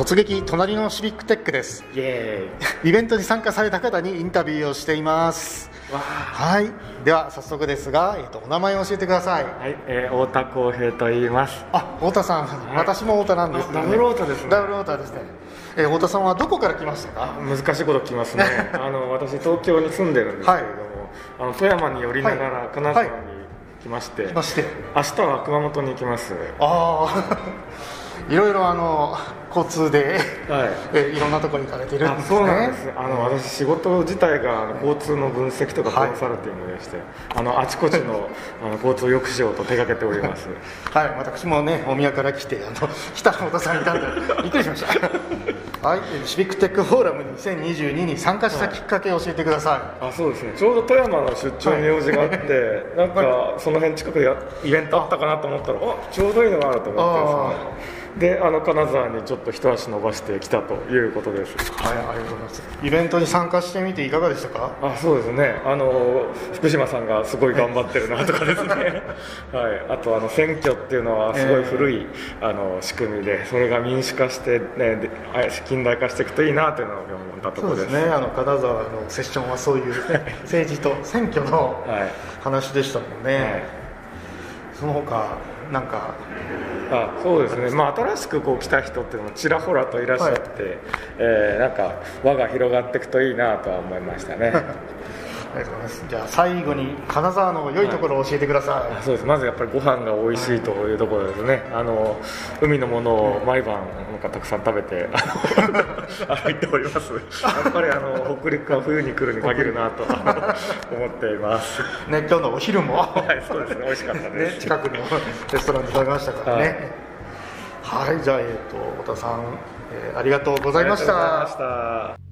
突撃隣のシビックテックです。イエイ。ベントに参加された方にインタビューをしています。はい。では早速ですが、えー、とお名前を教えてください。はい、えー、太田康平と言います。あ太田さん、私も太田なんですけど、あダブル太田ですね。ダブル太田ですね、えー太田さんはどこから来ましたか？難しいこと聞きますね。あの私東京に住んでるんですけれども、あの富山に寄りながらはい。金沢に来まして、まして。明日は熊本に行きます。ああいろいろあの交通で、はい。えーいろんなところに行かれてるんあですね。そうなんです。あの私仕事自体が交通の分析とかコンサルティングでして、あのあちこちの あの交通を良くしようと手掛けております。はい、私もね、大宮から来て、あの、北野太田さんいたんで、びっくりしました。はい、えーシビックテックフォーラム2022に参加したきっかけを教えてください。あそうですね。ちょうど富山の出張に用事があって、なんかその辺近くでやイベントあったかなと思ったらあちょうどいいのがあると思ってですねであの金沢にちょっと一足伸ばしてきたということです。はい、ありがとうございます。イベントに参加してみていかがでしたか？あそうですね。あの福島さんがすごい頑張ってるなとかですね、はい、あとあの選挙っていうのはすごい古い、あの仕組みでそれが民主化して、ね、近代化していくといいなというのを思ったところです。ね、あの金沢のセッションはそういう、ね、政治と選挙のはい。話でしたもんね。はいその他、なんか。あそうですね、まあ、新しくこう来た人っていうのもちらほらといらっしゃって、えーなんか輪が広がっていくといいなとは思いましたねありがとうございます。じゃあ、最後に金沢の良いところを教えてください。あそうですまずやっぱりご飯が美味しいというところですね、あの海のものを毎晩なんかたくさん食べてあの 歩いておりますやっぱりあの北陸は冬に来るに限るなと 思っていますね、今日のお昼も。はいそうですね美味しかったでね、す、近くのレストランで食べましたからね。はい、じゃあ、えっ、と、太田さん、えー。ありがとうございました